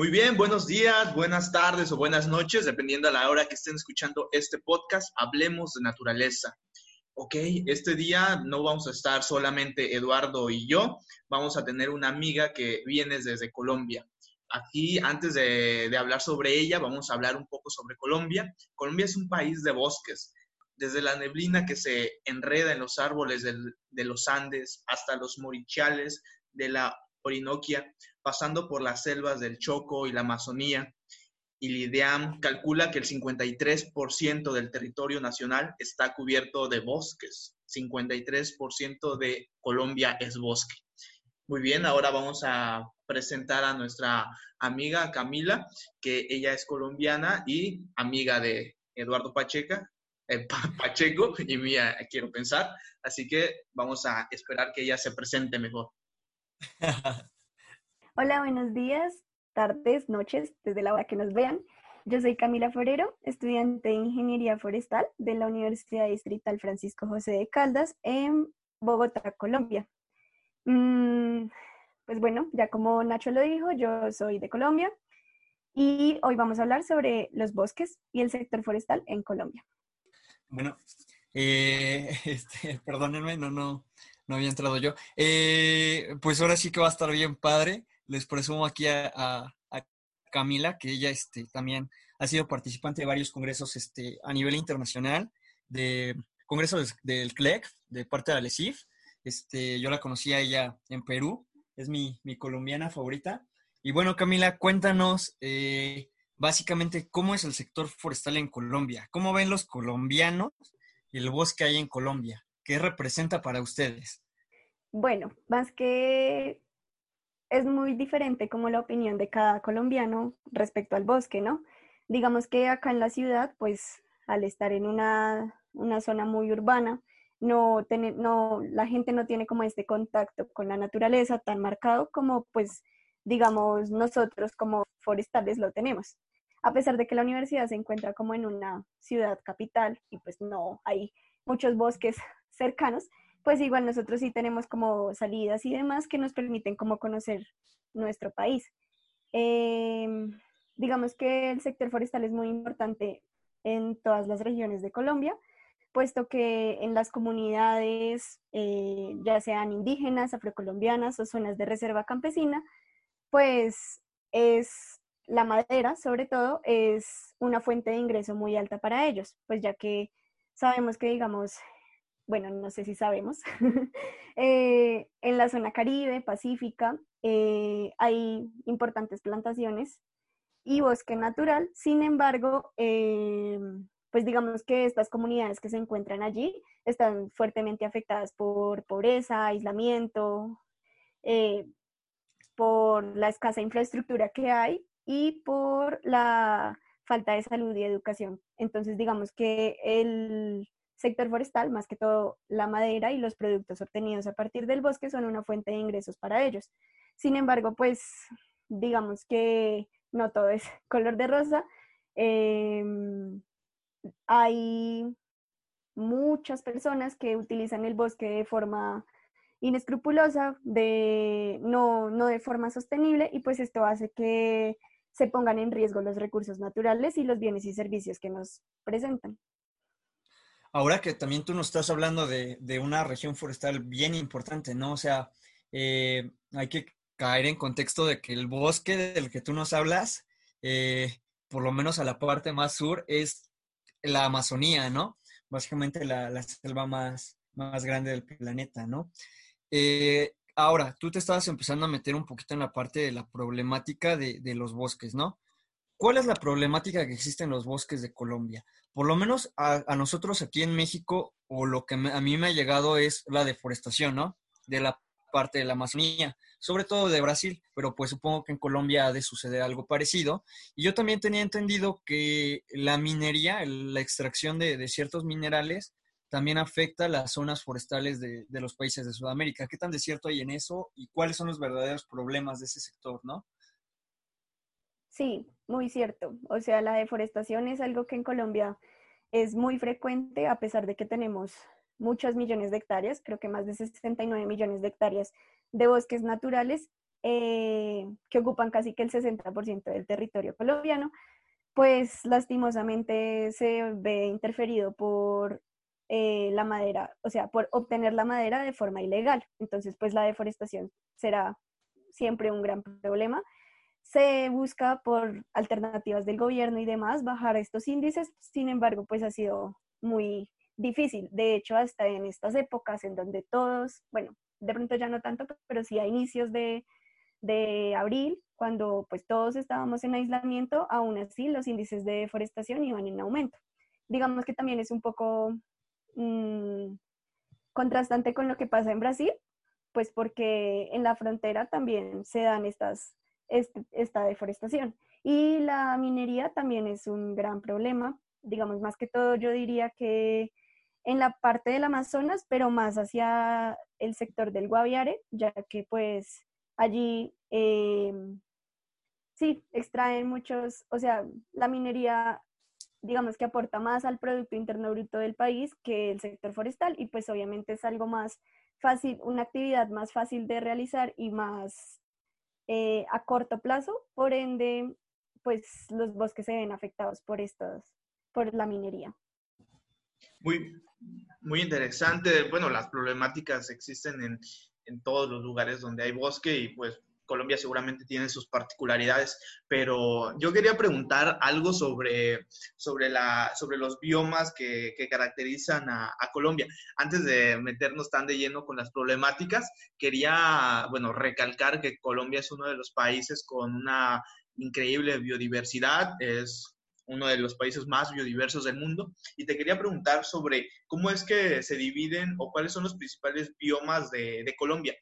Muy bien, buenos días, buenas tardes o buenas noches, dependiendo a la hora que estén escuchando este podcast, hablemos de naturaleza. Ok, este día no vamos a estar solamente Eduardo y yo, vamos a tener una amiga que viene desde Colombia. Aquí, antes de, hablar sobre ella, vamos a hablar un poco sobre Colombia. Colombia es un país de bosques, desde la neblina que se enreda en los árboles de los Andes hasta los morichales de la Orinoquia, pasando por las selvas del Choco y la Amazonía. Y Lideam calcula que el 53% del territorio nacional está cubierto de bosques. 53% de Colombia es bosque. Muy bien, ahora vamos a presentar a nuestra amiga Camila, que ella es colombiana y amiga de Eduardo Pacheca, eh, Pacheco y mía, quiero pensar. Así que vamos a esperar que ella se presente mejor. Hola, buenos días, tardes, noches, desde la hora que nos vean. Yo soy Camila Forero, estudiante de Ingeniería Forestal de la Universidad Distrital Francisco José de Caldas en Bogotá, Colombia. Mm, pues bueno, ya como Nacho lo dijo, yo soy de Colombia y hoy vamos a hablar sobre los bosques y el sector forestal en Colombia. Bueno, eh, este, perdónenme, no, no, no había entrado yo. Eh, pues ahora sí que va a estar bien padre. Les presumo aquí a, Camila, que ella este, también ha sido participante de varios congresos este, a nivel internacional, de congresos del CLEC, de parte de Alesif. Este, yo la conocí a ella en Perú, es mi, colombiana favorita. Y bueno, Camila, cuéntanos eh, básicamente cómo es el sector forestal en Colombia, cómo ven los colombianos el bosque hay en Colombia. ¿Qué representa para ustedes? Bueno, más que es muy diferente como la opinión de cada colombiano respecto al bosque, ¿no? Digamos que acá en la ciudad, pues al estar en una, zona muy urbana, no, no, la gente no tiene como este contacto con la naturaleza tan marcado como pues digamos nosotros como forestales lo tenemos. A pesar de que la universidad se encuentra como en una ciudad capital y pues no hay muchos bosques cercanos, pues igual nosotros sí tenemos como salidas y demás que nos permiten como conocer nuestro país. Em, digamos que el sector forestal es muy importante en todas las regiones de Colombia, puesto que en las comunidades, eh, ya sean indígenas, afrocolombianas o zonas de reserva campesina, pues es la madera, sobre todo, es una fuente de ingreso muy alta para ellos, pues ya que sabemos que, digamos, bueno, no sé si sabemos, eh, en la zona caribe, pacífica, eh, hay importantes plantaciones y bosque natural. Sin embargo, eh, pues digamos que estas comunidades que se encuentran allí están fuertemente afectadas por pobreza, aislamiento, por la escasa infraestructura que hay y por la falta de salud y educación. Entonces, digamos que el sector forestal, más que todo la madera y los productos obtenidos a partir del bosque son una fuente de ingresos para ellos. Sin embargo, pues digamos que no todo es color de rosa. Em, hay muchas personas que utilizan el bosque de forma inescrupulosa, de, no, no de forma sostenible, y pues esto hace que se pongan en riesgo los recursos naturales y los bienes y servicios que nos presentan. Ahora que también tú nos estás hablando de, una región forestal bien importante, ¿no? O sea, eh, hay que caer en contexto de que el bosque del que tú nos hablas, eh, por lo menos a la parte más sur, es la Amazonía, ¿no? Básicamente la, selva más, más grande del planeta, ¿no? Eh, Ahora, tú te estabas empezando a meter un poquito en la parte de la problemática de, los bosques, ¿no? ¿Cuál es la problemática que existe en los bosques de Colombia? Por lo menos a, nosotros aquí en México, o lo que a mí me ha llegado es la deforestación, ¿no? De la parte de la Amazonía, sobre todo de Brasil, pero pues supongo que en Colombia ha de suceder algo parecido. Y yo también tenía entendido que la minería, la extracción de ciertos minerales, también afecta las zonas forestales de, los países de Sudamérica. ¿Qué tan desierto hay en eso y cuáles son los verdaderos problemas de ese sector, no? Sí, muy cierto. O sea, la deforestación es algo que en Colombia es muy frecuente, a pesar de que tenemos muchos millones de hectáreas, creo que más de 69 millones de hectáreas de bosques naturales, eh, que ocupan casi que el 60% del territorio colombiano, pues lastimosamente se ve interferido por eh, la madera, o sea, por obtener la madera de forma ilegal. Entonces, pues la deforestación será siempre un gran problema. Se busca por alternativas del gobierno y demás bajar estos índices, sin embargo, pues ha sido muy difícil. De hecho, hasta en estas épocas en donde todos, bueno, de pronto ya no tanto, pero sí a inicios de, de abril, cuando pues todos estábamos en aislamiento, aún así los índices de deforestación iban en aumento. Digamos que también es un poco mm, contrastante con lo que pasa en Brasil, pues porque en la frontera también se dan estas, este, esta deforestación. Y la minería también es un gran problema, digamos, más que todo yo diría que en la parte del Amazonas, pero más hacia el sector del Guaviare, ya que pues allí eh, sí extraen muchos, o sea, la minería digamos que aporta más al Producto Interno Bruto del país que el sector forestal y pues obviamente es algo más fácil, una actividad más fácil de realizar y más eh, a corto plazo, por ende, pues los bosques se ven afectados por estos, por la minería. Muy, muy interesante. Bueno, las problemáticas existen en, en todos los lugares donde hay bosque y pues Colombia seguramente tiene sus particularidades, pero yo quería preguntar algo sobre, sobre, la, sobre los biomas que, que caracterizan a, a, Colombia. Antes de meternos tan de lleno con las problemáticas, quería, bueno, recalcar que Colombia es uno de los países con una increíble biodiversidad, es uno de los países más biodiversos del mundo. Y te quería preguntar sobre cómo es que se dividen o cuáles son los principales biomas de, de Colombia.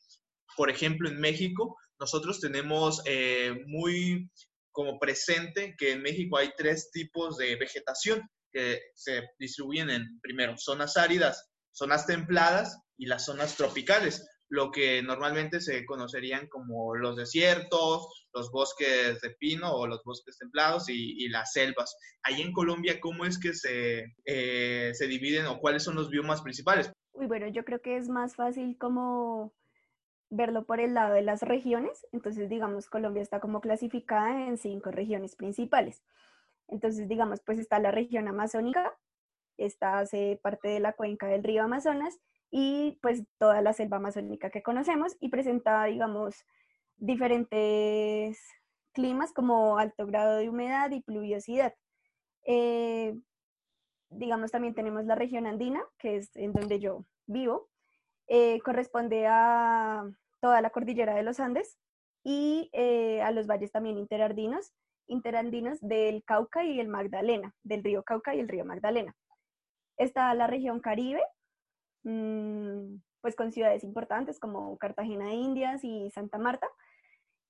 Por ejemplo, en México nosotros tenemos eh, muy como presente que en México hay tres tipos de vegetación que se distribuyen en, primero, zonas áridas, zonas templadas y las zonas tropicales, lo que normalmente se conocerían como los desiertos, los bosques de pino o los bosques templados y, las selvas. Ahí en Colombia, ¿cómo es que se, eh, se dividen o cuáles son los biomas principales? Uy, bueno, yo creo que es más fácil como verlo por el lado de las regiones. Entonces, digamos, Colombia está como clasificada en cinco regiones principales. Entonces, digamos, pues está la región amazónica, esta hace parte de la cuenca del río Amazonas y pues toda la selva amazónica que conocemos y presenta, digamos, diferentes climas como alto grado de humedad y pluviosidad. Eh, digamos, también tenemos la región andina, que es en donde yo vivo, eh, corresponde a toda la cordillera de los Andes y eh, a los valles también interandinos, interandinos del Cauca y el Magdalena, del río Cauca y el río Magdalena. Está la región Caribe, mm, pues con ciudades importantes como Cartagena de Indias y Santa Marta.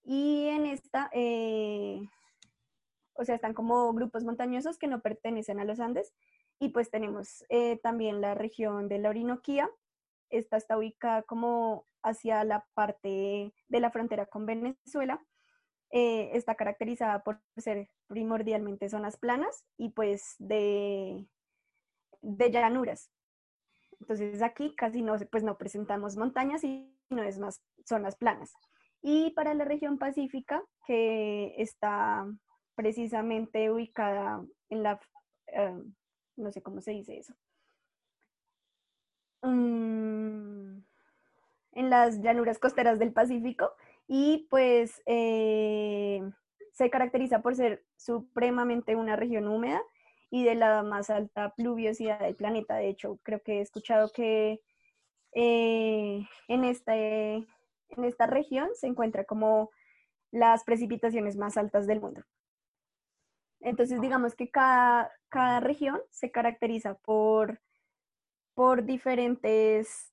Y en esta, eh, o sea, están como grupos montañosos que no pertenecen a los Andes. Y pues tenemos también la región de la Orinoquía, esta está ubicada como hacia la parte de la frontera con Venezuela. Eh, está caracterizada por ser primordialmente zonas planas y pues de, de llanuras. Entonces aquí casi no, pues no presentamos montañas, sino es más zonas planas. Y para la región pacífica, que está precisamente ubicada en la, eh, no sé cómo se dice eso, Mm, en las llanuras costeras del Pacífico y pues eh, se caracteriza por ser supremamente una región húmeda y de la más alta pluviosidad del planeta. De hecho, creo que he escuchado que eh, en, este, en esta región se encuentra como las precipitaciones más altas del mundo. Entonces, digamos que cada, cada región se caracteriza por por diferentes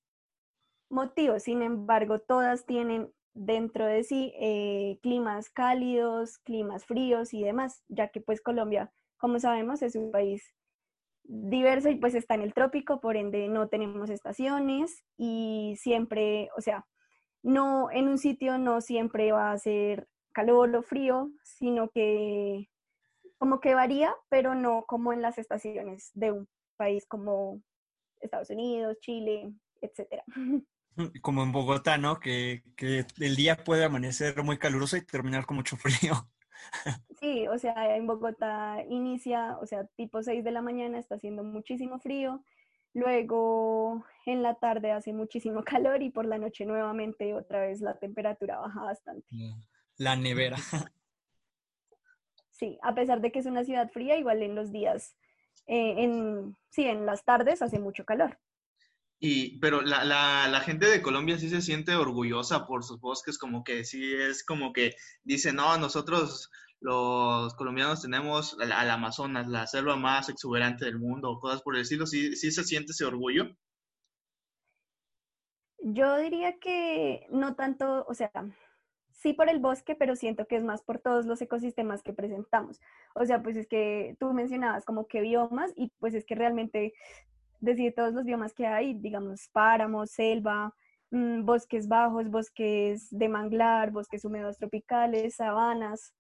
motivos. Sin embargo, todas tienen dentro de sí eh, climas cálidos, climas fríos y demás, ya que pues Colombia, como sabemos, es un país diverso y pues está en el trópico, por ende no tenemos estaciones y siempre, o sea, no en un sitio no siempre va a ser calor o frío, sino que como que varía, pero no como en las estaciones de un país como Estados Unidos, Chile, etcétera. Como en Bogotá, ¿no? Que, que el día puede amanecer muy caluroso y terminar con mucho frío. Sí, o sea, en Bogotá inicia, o sea, tipo 6 de la mañana está haciendo muchísimo frío, luego en la tarde hace muchísimo calor y por la noche nuevamente otra vez la temperatura baja bastante. La nevera. Sí, a pesar de que es una ciudad fría, igual en los días, eh, en, sí, en las tardes hace mucho calor. Y, pero la, la, gente de Colombia sí se siente orgullosa por sus bosques, como que sí es como que dice, no, nosotros los colombianos tenemos al, Amazonas, la selva más exuberante del mundo, cosas por el estilo, ¿sí, sí se siente ese orgullo? Yo diría que no tanto, o sea, sí por el bosque, pero siento que es más por todos los ecosistemas que presentamos. O sea, pues es que tú mencionabas como que biomas y pues es que realmente decir todos los biomas que hay, digamos, páramos, selva, mmm, bosques bajos, bosques de manglar, bosques húmedos tropicales, sabanas.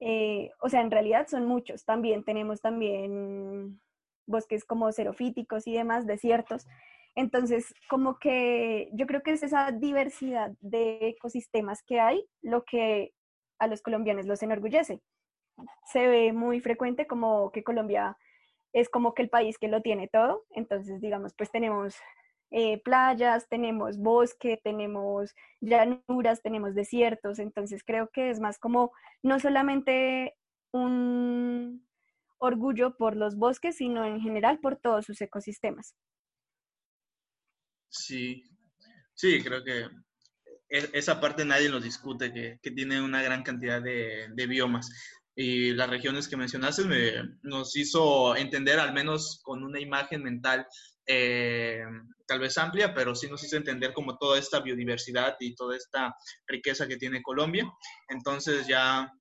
Eh, o sea, en realidad son muchos. También tenemos también bosques como xerofíticos y demás, desiertos. Entonces, como que yo creo que es esa diversidad de ecosistemas que hay lo que a los colombianos los enorgullece. Se ve muy frecuente como que Colombia es como que el país que lo tiene todo. Entonces, digamos, pues tenemos eh, playas, tenemos bosque, tenemos llanuras, tenemos desiertos. Entonces, creo que es más como no solamente un orgullo por los bosques, sino en general por todos sus ecosistemas. Sí, sí, creo que e-, esa parte nadie lo discute, que, que tiene una gran cantidad de, de, biomas. Y las regiones que mencionaste me, nos hizo entender, al menos con una imagen mental eh, tal vez amplia, pero sí nos hizo entender como toda esta biodiversidad y toda esta riqueza que tiene Colombia. Entonces ya,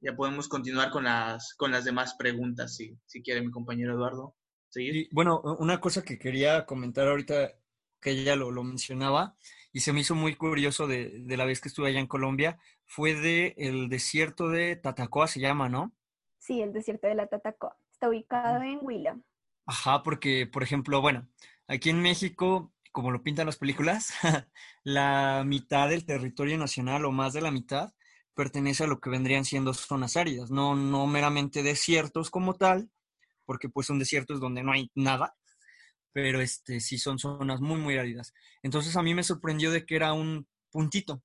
ya podemos continuar con las, con las demás preguntas, si, si quiere mi compañero Eduardo. Y, bueno, una cosa que quería comentar ahorita que ella lo, lo mencionaba y se me hizo muy curioso de, de, la vez que estuve allá en Colombia fue de el desierto de Tatacoa, se llama, ¿no? Sí, el desierto de la Tatacoa. Está ubicado en Huila. Ajá, porque, por ejemplo, bueno, aquí en México, como lo pintan las películas, la mitad del territorio nacional o más de la mitad pertenece a lo que vendrían siendo zonas áridas, no, no meramente desiertos como tal, porque pues son desiertos donde no hay nada, pero este, sí son zonas muy, muy áridas. Entonces a mí me sorprendió de que era un puntito,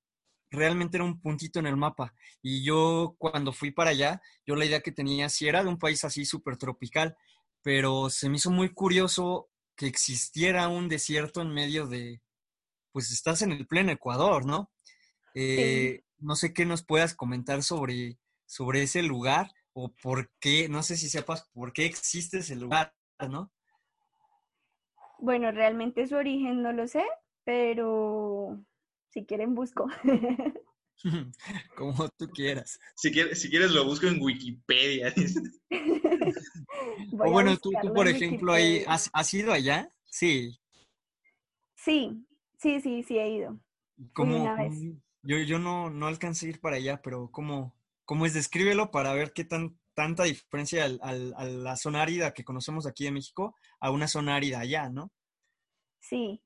realmente era un puntito en el mapa. Y yo cuando fui para allá, yo la idea que tenía, si era de un país así súper tropical, pero se me hizo muy curioso que existiera un desierto en medio de, pues estás en el pleno Ecuador, ¿no? Eh, sí. No sé qué nos puedas comentar sobre, sobre ese lugar o por qué, no sé si sepas por qué existe ese lugar, ¿no? Bueno, realmente su origen no lo sé, pero si quieren busco. Como tú quieras. Si quieres, si quieres lo busco en Wikipedia. o bueno, tú, tú, por ejemplo, ahí, ¿has, ¿has, ido allá? Sí. Sí, sí, sí, sí he ido. ¿Cómo, una vez. Yo, yo no, no alcancé a ir para allá, pero ¿cómo, cómo es? Descríbelo para ver qué tan, tanta diferencia al, al, a la zona árida que conocemos aquí en México a una zona árida allá, ¿no? Sí,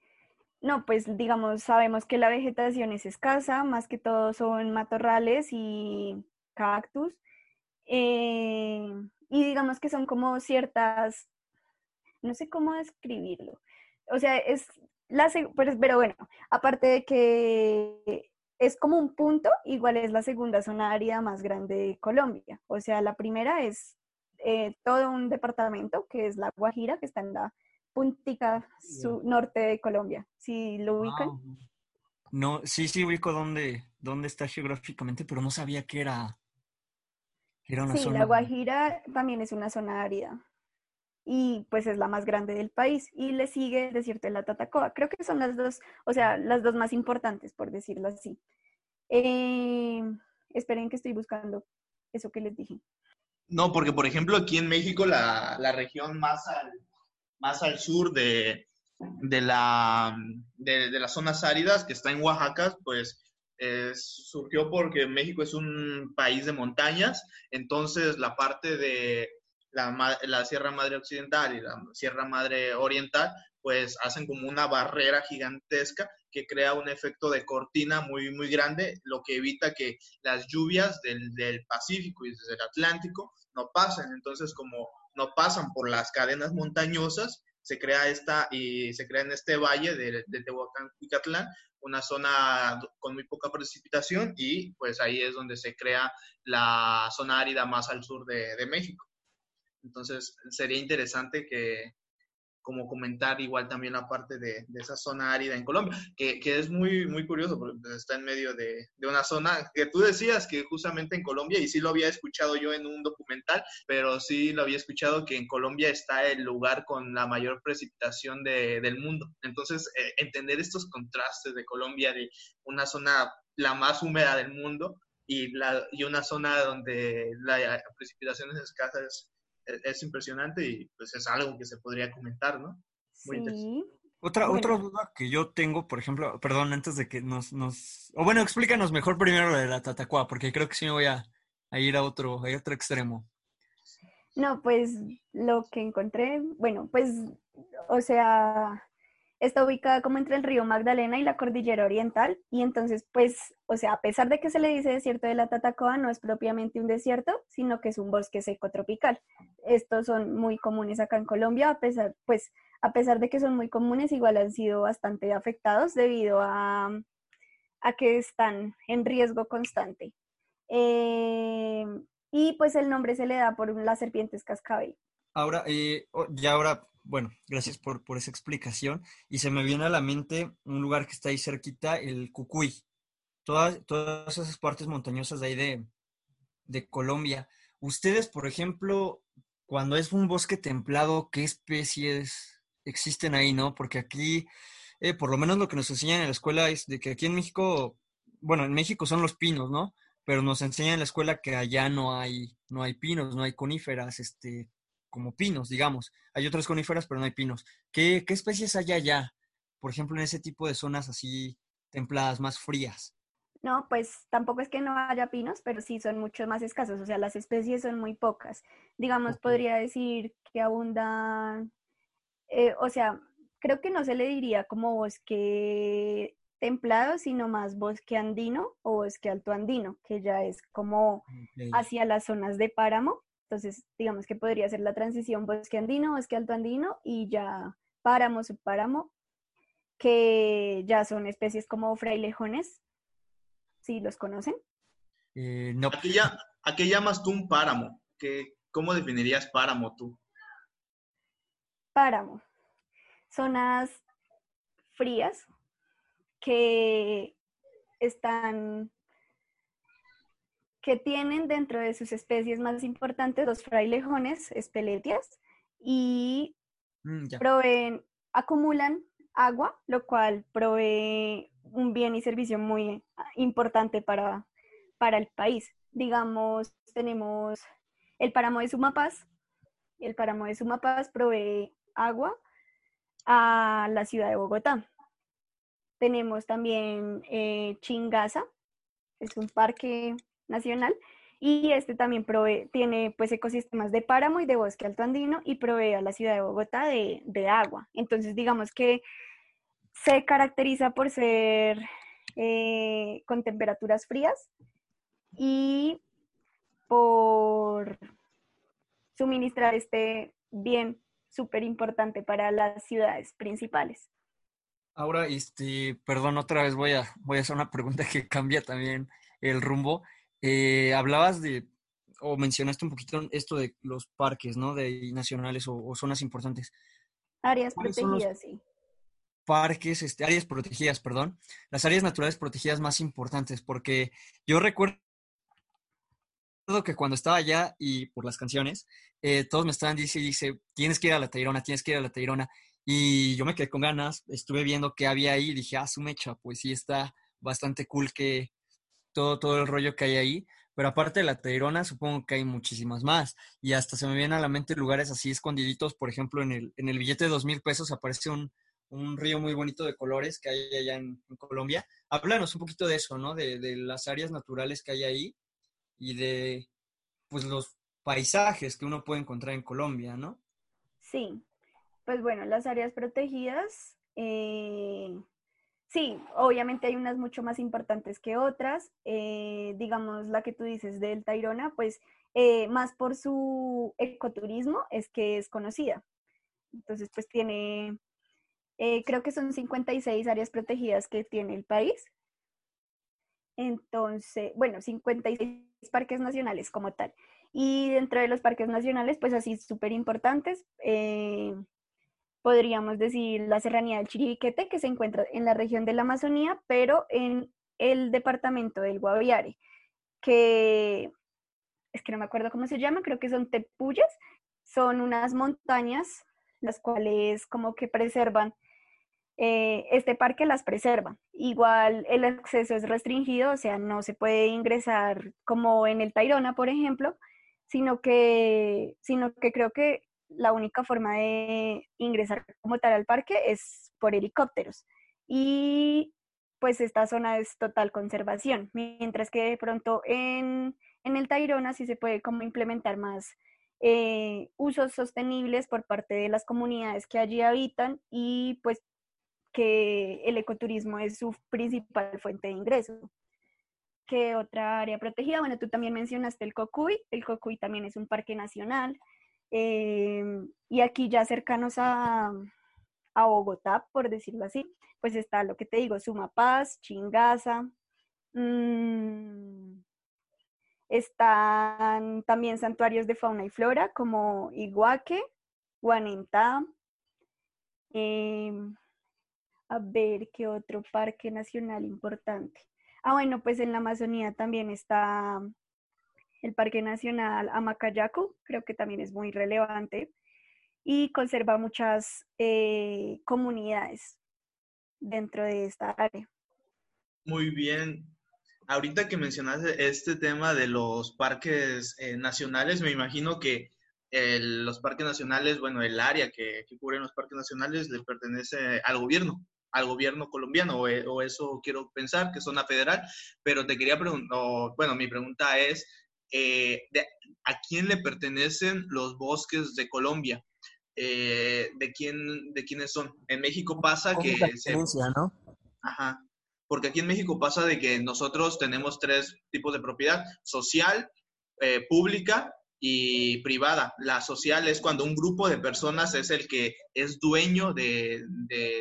no, pues digamos, sabemos que la vegetación es escasa, más que todo son matorrales y cactus. Eh, y digamos que son como ciertas, no sé cómo describirlo. O sea, es la, pero, pero bueno, aparte de que es como un punto, igual es la segunda zona árida más grande de Colombia. O sea, la primera es eh, todo un departamento que es la Guajira, que está en la puntica su norte de Colombia. ¿Sí lo ubican? Wow. No, sí, sí ubico dónde, dónde está geográficamente, pero no sabía que era, que era una sí, zona. la Guajira también es una zona árida y pues es la más grande del país y le sigue el desierto de la Tatacoa. Creo que son las dos, o sea, las dos más importantes, por decirlo así. Eh, esperen que estoy buscando eso que les dije. No, porque por ejemplo aquí en México la, la región más al, más al sur de, de, la, de, las zonas áridas que está en Oaxaca, pues eh, surgió porque México es un país de montañas, entonces la parte de la, la Sierra Madre Occidental y la Sierra Madre Oriental, pues hacen como una barrera gigantesca que crea un efecto de cortina muy, muy grande, lo que evita que las lluvias del, del Pacífico y desde el Atlántico no pasen. Entonces, como no pasan por las cadenas montañosas, se crea esta y se crea en este valle de, de Tehuacán y Catlán una zona con muy poca precipitación y pues ahí es donde se crea la zona árida más al sur de, de México. Entonces sería interesante que, como comentar igual también la parte de, esa zona árida en Colombia, que, que, es muy, muy curioso porque está en medio de, de, una zona que tú decías que justamente en Colombia, y sí lo había escuchado yo en un documental, pero sí lo había escuchado que en Colombia está el lugar con la mayor precipitación de, del mundo. Entonces, eh, entender estos contrastes de Colombia, de una zona la más húmeda del mundo, y, la, y una zona donde la precipitación es escasa es, es impresionante y pues es algo que se podría comentar, ¿no? Muy sí. Otra, bueno. otra duda que yo tengo, por ejemplo, perdón, antes de que nos, nos... O bueno, explícanos mejor primero lo de la Tatacua, porque creo que sí me voy a, a ir a otro, a otro extremo. No, pues lo que encontré, bueno, pues, o sea, está ubicada como entre el río Magdalena y la cordillera oriental, y entonces, pues, o sea, a pesar de que se le dice desierto de la Tatacoa, no es propiamente un desierto, sino que es un bosque seco tropical. Estos son muy comunes acá en Colombia, a pesar, pues, a pesar de que son muy comunes, igual han sido bastante afectados debido a, a que están en riesgo constante. Eh, y pues el nombre se le da por las serpientes cascabel. Ahora, eh, ya ahora bueno, gracias por, por, esa explicación. Y se me viene a la mente un lugar que está ahí cerquita, el Cucuy. Todas, todas esas partes montañosas de ahí de, de Colombia. Ustedes, por ejemplo, cuando es un bosque templado, ¿qué especies existen ahí, no? Porque aquí, eh, por lo menos lo que nos enseñan en la escuela es de que aquí en México, bueno, en México son los pinos, ¿no? Pero nos enseñan en la escuela que allá no hay, no hay pinos, no hay coníferas, este, como pinos, digamos. Hay otras coníferas, pero no hay pinos. ¿Qué, qué especies hay allá? Por ejemplo, en ese tipo de zonas así templadas, más frías. No, pues tampoco es que no haya pinos, pero sí son mucho más escasos, o sea, las especies son muy pocas. Digamos, okay. podría decir que abundan, eh, o sea, creo que no se le diría como bosque templado, sino más bosque andino o bosque alto andino, que ya es como okay. hacia las zonas de páramo. Entonces, digamos que podría ser la transición bosque andino, bosque alto andino y ya páramo, subpáramo, que ya son especies como frailejones, ¿sí los conocen? Eh, no. ¿A qué, ya, ¿A qué, llamas tú un páramo? ¿Qué, ¿Cómo definirías páramo tú? Páramo. Zonas frías que están que tienen dentro de sus especies más importantes los frailejones, espeletias, y mm, proveen, acumulan agua, lo cual provee un bien y servicio muy importante para, para el país. Digamos, tenemos el páramo de Sumapaz. El páramo de Sumapaz provee agua a la ciudad de Bogotá. Tenemos también eh, Chingaza, es un parque nacional y este también provee, tiene pues ecosistemas de páramo y de bosque alto andino y provee a la ciudad de Bogotá de, agua. Entonces digamos que se caracteriza por ser eh, con temperaturas frías y por suministrar este bien súper importante para las ciudades principales. Ahora, este, perdón, otra vez voy a, voy a hacer una pregunta que cambia también el rumbo. Eh, hablabas de, o mencionaste un poquito esto de los parques, ¿no? De nacionales o, o zonas importantes. Áreas protegidas, sí. Parques, este, áreas protegidas, perdón. Las áreas naturales protegidas más importantes, porque yo recuerdo que cuando estaba allá y por las canciones, eh, todos me estaban diciendo, dice, tienes que ir a la Tairona, tienes que ir a la Tairona. Y yo me quedé con ganas, estuve viendo qué había ahí y dije, ah, su mecha, pues sí está bastante cool que, todo, todo el rollo que hay ahí. Pero aparte de la Tairona, supongo que hay muchísimas más. Y hasta se me vienen a la mente lugares así escondiditos. Por ejemplo, en el, en el billete de dos mil pesos aparece un, un, río muy bonito de colores que hay allá en, en Colombia. Háblanos un poquito de eso, ¿no? De, de, las áreas naturales que hay ahí y de, pues, los paisajes que uno puede encontrar en Colombia, ¿no? Sí, pues bueno, las áreas protegidas, eh, sí, obviamente hay unas mucho más importantes que otras. Eh, digamos, la que tú dices del Tairona, pues eh, más por su ecoturismo es que es conocida. Entonces, pues tiene, creo que son 56 áreas protegidas que tiene el país. Entonces, bueno, 56 parques nacionales como tal. Y dentro de los parques nacionales, pues así súper importantes, eh, podríamos decir la Serranía del Chiribiquete, que se encuentra en la región de la Amazonía, pero en el departamento del Guaviare, que es que no me acuerdo cómo se llama, creo que son tepuyas, son unas montañas las cuales como que preservan eh, este parque las preserva. Igual el acceso es restringido, o sea, no se puede ingresar como en el Tairona, por ejemplo, sino que, sino que creo que la única forma de ingresar como tal al parque es por helicópteros. Y pues esta zona es total conservación, mientras que de pronto en, en el Tairona sí se puede como implementar más eh, usos sostenibles por parte de las comunidades que allí habitan y pues que el ecoturismo es su principal fuente de ingreso. ¿Qué otra área protegida? Bueno, tú también mencionaste el Cocuy. El Cocuy también es un parque nacional. Em, y aquí ya cercanos a, a, Bogotá, por decirlo así, pues está lo que te digo, Sumapaz, Chingaza. Mm, están también santuarios de fauna y flora como Iguaque, Guanentá, eh, a ver qué otro parque nacional importante. Ah, bueno, pues en la Amazonía también está el Parque Nacional Amacayacu, creo que también es muy relevante y conserva muchas eh, comunidades dentro de esta área. Muy bien. Ahorita que mencionaste este tema de los parques eh, nacionales, me imagino que los parques nacionales, bueno, el área que, cubren los parques nacionales le pertenece al gobierno al gobierno colombiano, eh, o, eso quiero pensar, que zona federal, pero te quería preguntar, bueno, mi pregunta es, eh, ¿a quién le pertenecen los bosques de Colombia? Eh, ¿de, quién, ¿De quiénes son? En México pasa que... Se, ¿no? Ajá. Porque aquí en México pasa de que nosotros tenemos tres tipos de propiedad, social, pública y privada. La social es cuando un grupo de personas es el que es dueño de,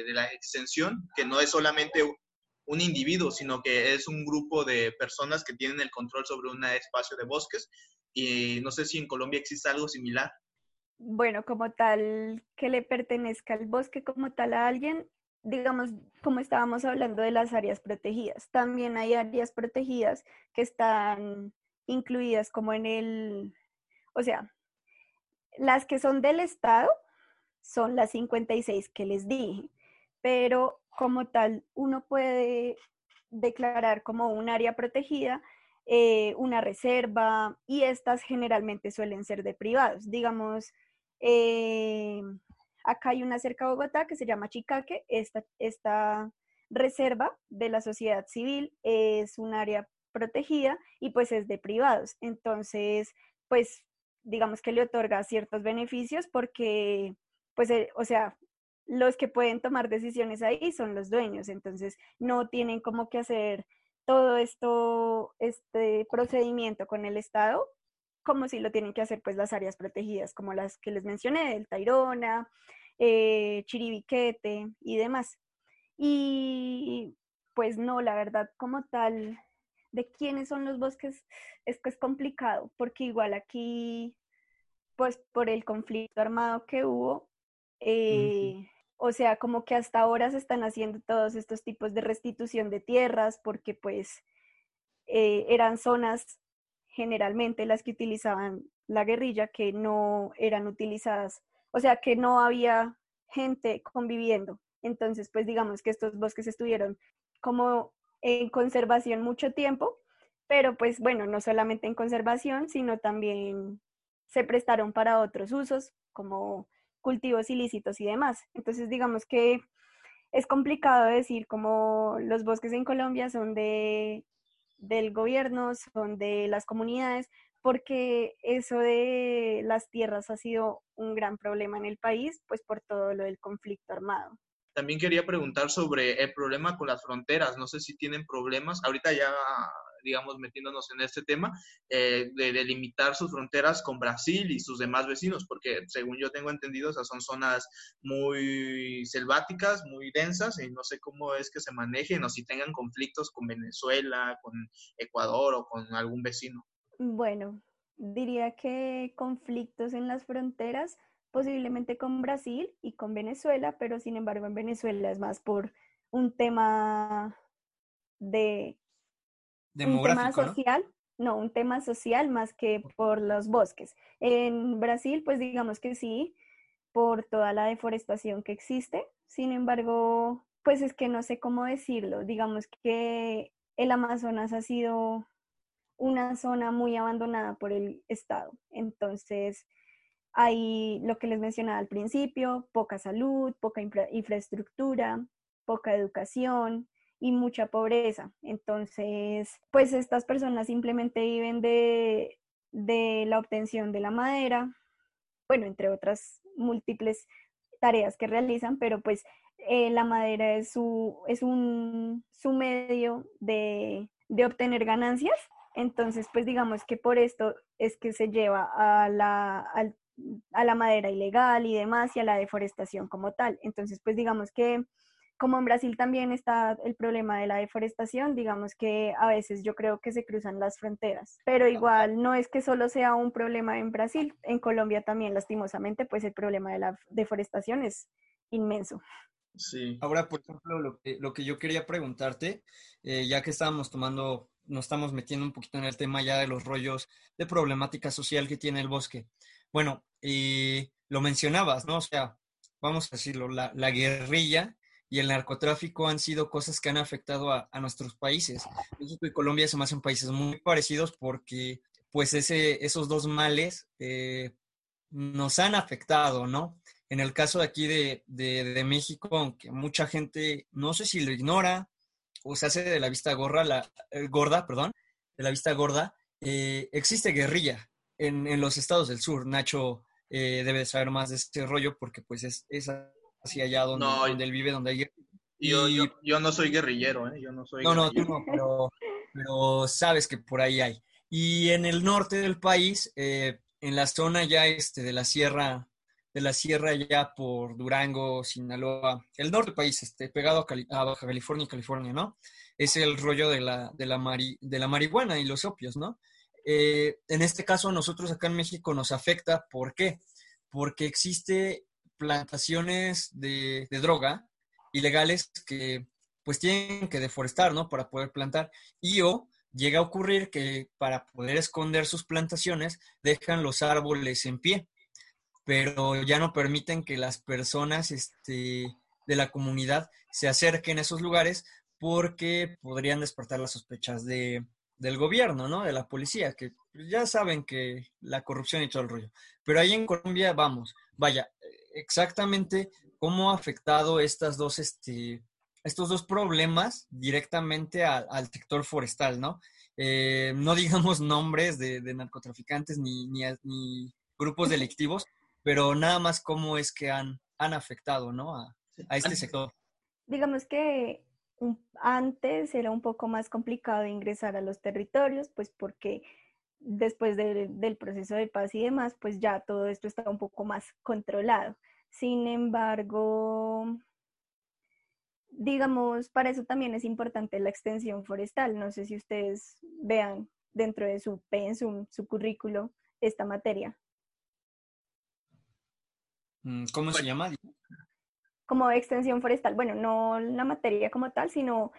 la extensión, que no es solamente un individuo, sino que es un grupo de personas que tienen el control sobre un espacio de bosques. Y no sé si en Colombia existe algo similar. Bueno, como tal, que le pertenezca al bosque como tal a alguien, digamos, como estábamos hablando de las áreas protegidas, también hay áreas protegidas que están incluidas como en el o sea, las que son del Estado son las 56 que les dije, pero como tal, uno puede declarar como un área protegida, eh, una reserva, y estas generalmente suelen ser de privados. Digamos, eh, acá hay una cerca de Bogotá que se llama Chicaque, esta, esta reserva de la sociedad civil es un área protegida y pues es de privados. Entonces, pues digamos que le otorga ciertos beneficios porque, pues, eh, o sea, los que pueden tomar decisiones ahí son los dueños, entonces no tienen como que hacer todo esto, este procedimiento con el Estado, como si lo tienen que hacer pues las áreas protegidas, como las que les mencioné, el Tairona, eh, Chiribiquete y demás. Y pues no, la verdad, como tal, de quiénes son los bosques es que es complicado, porque igual aquí, pues por el conflicto armado que hubo, eh, o sea, como que hasta ahora se están haciendo todos estos tipos de restitución de tierras, porque pues eh, eran zonas generalmente las que utilizaban la guerrilla que no eran utilizadas, o sea, que no había gente conviviendo. Entonces, pues digamos que estos bosques estuvieron como en conservación mucho tiempo, pero pues bueno, no solamente en conservación, sino también se prestaron para otros usos como cultivos ilícitos y demás. Entonces, digamos que es complicado decir como los bosques en Colombia son de del gobierno, son de las comunidades, porque eso de las tierras ha sido un gran problema en el país, pues por todo lo del conflicto armado. También quería preguntar sobre el problema con las fronteras. No sé si tienen problemas. Ahorita ya, digamos, metiéndonos en este tema, eh, de delimitar sus fronteras con Brasil y sus demás vecinos, porque según yo tengo entendido, esas son zonas muy selváticas, muy densas, y no sé cómo es que se manejen o si tengan conflictos con Venezuela, con Ecuador o con algún vecino. Bueno, diría que conflictos en las fronteras, posiblemente con Brasil y con Venezuela, pero sin embargo en Venezuela es más por un tema de un tema social, ¿no? un tema social más que por los bosques. En Brasil, pues digamos que sí, por toda la deforestación que existe. Sin embargo, pues es que no sé cómo decirlo. Digamos que el Amazonas ha sido una zona muy abandonada por el Estado. Entonces, hay lo que les mencionaba al principio, poca salud, poca infraestructura, poca educación y mucha pobreza. Entonces, pues estas personas simplemente viven de, de la obtención de la madera, bueno, entre otras múltiples tareas que realizan, pero pues eh, la madera es su, es un, su medio de, de obtener ganancias entonces, pues digamos que por esto es que se lleva a la, a la madera ilegal y demás y a la deforestación como tal. Entonces, pues digamos que como en Brasil también está el problema de la deforestación, digamos que a veces yo creo que se cruzan las fronteras, pero igual no es que solo sea un problema en Brasil, en Colombia también lastimosamente pues el problema de la deforestación es inmenso. Sí. Ahora, por ejemplo, lo que, lo que yo quería preguntarte, eh, ya que estábamos tomando nos estamos metiendo un poquito en el tema ya de los rollos de problemática social que tiene el bosque. Bueno, y lo mencionabas, ¿no? O sea, vamos a decirlo, la, guerrilla y el narcotráfico han sido cosas que han afectado a, nuestros países. México y Colombia se me hacen países muy parecidos porque pues ese, esos dos males eh, nos han afectado, ¿no? En el caso de aquí de, de México, aunque mucha gente, no sé si lo ignora o se hace de la vista gorra, la, eh, gorda, perdón, de la vista gorda, eh, existe guerrilla en, los estados del sur. Nacho eh, debe saber más de ese rollo porque pues es, es así allá donde, donde él vive, donde hay yo, yo, yo, no soy guerrillero, ¿eh? Yo no soy No, no, tú no, pero, pero, sabes que por ahí hay. Y en el norte del país, en la zona ya este, de la sierra de la sierra ya por Durango, Sinaloa, el norte del país, este, pegado a, Baja California y California, ¿no? Es el rollo de la, de la, de la marihuana y los opios, ¿no? Eh, en este caso, a nosotros acá en México nos afecta, ¿por qué? Porque existe plantaciones de, droga ilegales que pues tienen que deforestar, ¿no? Para poder plantar. Y o llega a ocurrir que para poder esconder sus plantaciones dejan los árboles en pie pero ya no permiten que las personas este, de la comunidad se acerquen a esos lugares porque podrían despertar las sospechas de, del gobierno, ¿no? De la policía, que ya saben que la corrupción y todo el rollo. Pero ahí en Colombia, vamos, vaya, exactamente cómo ha afectado estas dos, este, estos dos problemas directamente al sector forestal, ¿no? Eh, no digamos nombres de, narcotraficantes ni, ni grupos delictivos, pero nada más cómo es que han, han afectado ¿no? a, este sector. Digamos que antes era un poco más complicado ingresar a los territorios, pues porque después del proceso de paz y demás, pues ya todo esto está un poco más controlado. Sin embargo, digamos, para eso también es importante la extensión forestal. No sé si ustedes vean dentro de su pensum, su currículo, esta materia. Mm, ¿Cómo se llama? Como extensión forestal. Bueno, no la materia como tal, sino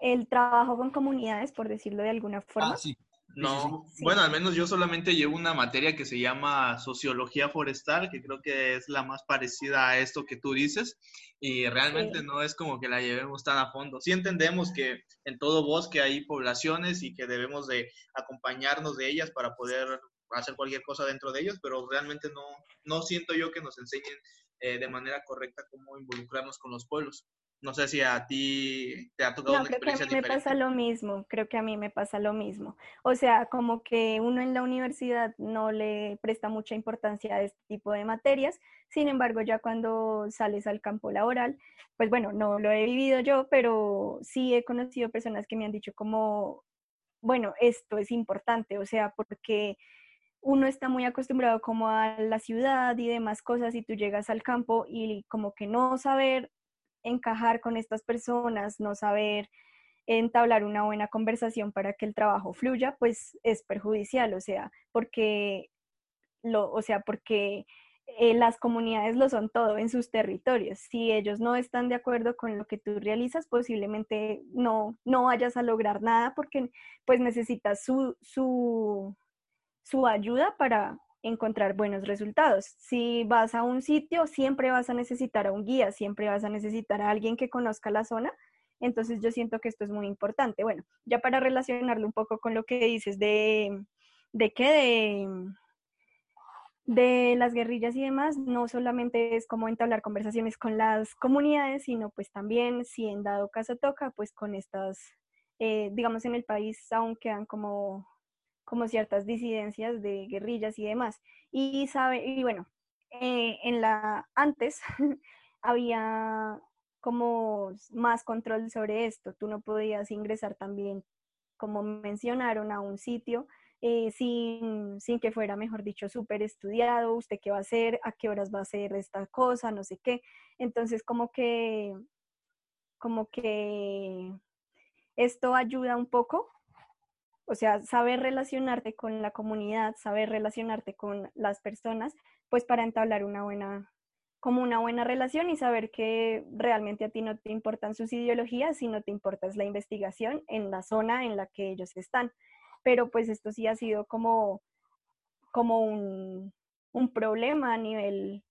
el trabajo con comunidades, por decirlo de alguna forma. Ah, sí. No, bueno, al menos yo solamente llevo una materia que se llama sociología forestal, que creo que es la más parecida a esto que tú dices, y realmente no es como que la llevemos tan a fondo. Sí entendemos que en todo bosque hay poblaciones y que debemos de acompañarnos de ellas para poder hacer cualquier cosa dentro de ellos, pero realmente no, no siento yo que nos enseñen eh, de manera correcta cómo involucrarnos con los pueblos. No sé si a ti te ha tocado no, creo que a mí me pasa lo mismo, creo que a mí me pasa lo mismo. O sea, como que uno en la universidad no le presta mucha importancia a este tipo de materias, sin embargo, ya cuando sales al campo laboral, pues bueno, no lo he vivido yo, pero sí he conocido personas que me han dicho como, bueno, esto es importante, o sea, porque uno está muy acostumbrado como a la ciudad y demás cosas y tú llegas al campo y como que no saber encajar con estas personas, no saber entablar una buena conversación para que el trabajo fluya, pues es perjudicial, o sea, porque lo, o sea, porque eh, las comunidades lo son todo en sus territorios. Si ellos no están de acuerdo con lo que tú realizas, posiblemente no, no vayas a lograr nada porque pues necesitas su, su, su ayuda para encontrar buenos resultados. Si vas a un sitio, siempre vas a necesitar a un guía, siempre vas a necesitar a alguien que conozca la zona. Entonces yo siento que esto es muy importante. Bueno, ya para relacionarlo un poco con lo que dices de, de qué, de, de las guerrillas y demás, no solamente es como entablar conversaciones con las comunidades, sino pues también, si en dado caso toca, pues con estas, eh, digamos en el país aún quedan como como ciertas disidencias de guerrillas y demás. Y sabe, y bueno, eh, en la antes había como más control sobre esto. Tú no podías ingresar también, como mencionaron, a un sitio eh, sin, sin, que fuera, mejor dicho, súper estudiado, usted qué va a hacer, a qué horas va a hacer esta cosa, no sé qué. Entonces, como que, como que esto ayuda un poco o sea, saber relacionarte con la comunidad, saber relacionarte con las personas, pues para entablar una buena, como una buena relación y saber que realmente a ti no te importan sus ideologías, sino te importa la investigación en la zona en la que ellos están. Pero pues esto sí ha sido como, como un, un problema a nivel,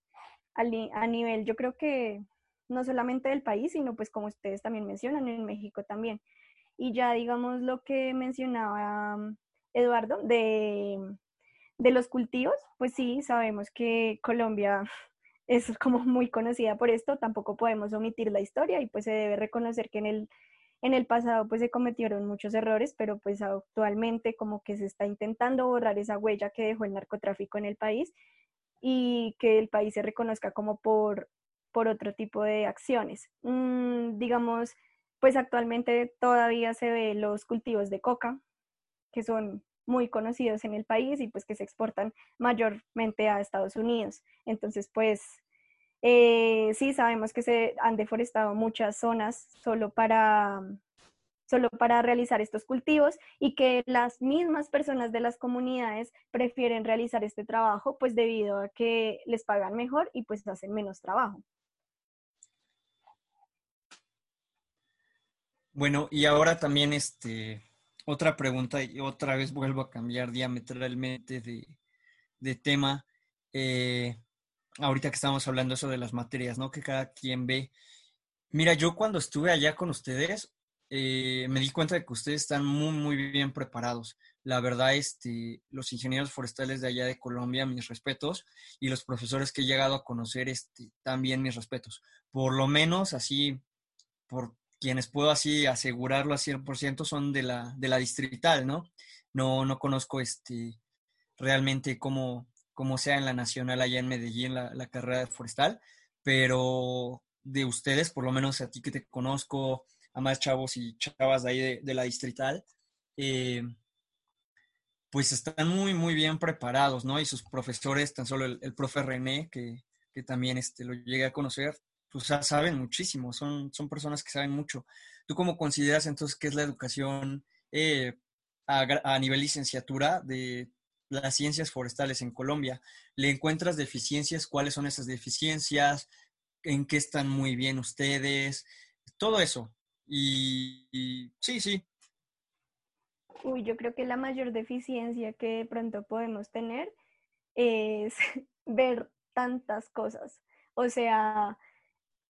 a nivel, yo creo que no solamente del país, sino pues como ustedes también mencionan, en México también y ya digamos lo que mencionaba mm, Eduardo de, de los cultivos, pues sí, sabemos que Colombia es como muy conocida por esto, tampoco podemos omitir la historia y pues se debe reconocer que en el, en el pasado pues se cometieron muchos errores, pero pues actualmente como que se está intentando borrar esa huella que dejó el narcotráfico en el país y que el país se reconozca como por, por otro tipo de acciones. Mm, digamos, pues actualmente todavía se ve los cultivos de coca, que son muy conocidos en el país y pues que se exportan mayormente a Estados Unidos. Entonces, pues eh, sí sabemos que se han deforestado muchas zonas solo para, solo para realizar estos cultivos y que las mismas personas de las comunidades prefieren realizar este trabajo pues debido a que les pagan mejor y pues hacen menos trabajo. Bueno, y ahora también este, otra pregunta, y otra vez vuelvo a cambiar diametralmente de, tema. Eh, ahorita que estamos hablando eso de las materias, ¿no? Que cada quien ve. Mira, yo cuando estuve allá con ustedes, eh, me di cuenta de que ustedes están muy, muy bien preparados. La verdad, este, los ingenieros forestales de allá de Colombia, mis respetos, y los profesores que he llegado a conocer, este, también mis respetos. Por lo menos así, por quienes puedo así asegurarlo a 100% son de la, de la distrital, ¿no? No, no conozco este, realmente cómo, cómo sea en la nacional allá en Medellín la, carrera forestal, pero de ustedes, por lo menos a ti que te conozco, a más chavos y chavas ahí de, la distrital, eh, pues están muy, muy bien preparados, ¿no? Y sus profesores, tan solo el, el profe René, que, que también este, lo llegué a conocer, pues saben muchísimo, son, son personas que saben mucho. ¿Tú cómo consideras entonces que es la educación eh, a, nivel licenciatura de las ciencias forestales en Colombia? ¿Le encuentras deficiencias? ¿Cuáles son esas deficiencias? ¿En qué están muy bien ustedes? Todo eso. Y, y sí, sí. Uy, yo creo que la mayor deficiencia que de pronto podemos tener es ver tantas cosas. O sea,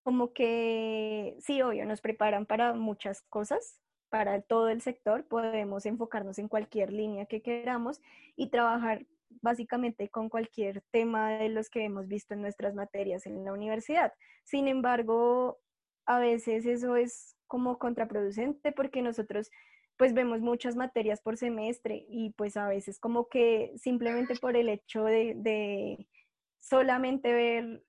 como que sí, obvio, nos preparan para muchas cosas, para todo el sector, podemos enfocarnos en cualquier línea que queramos y trabajar básicamente con cualquier tema de los que hemos visto en nuestras materias en la universidad. Sin embargo, a veces eso es como contraproducente porque nosotros pues vemos muchas materias por semestre y pues a veces como que simplemente por el hecho de, de solamente ver,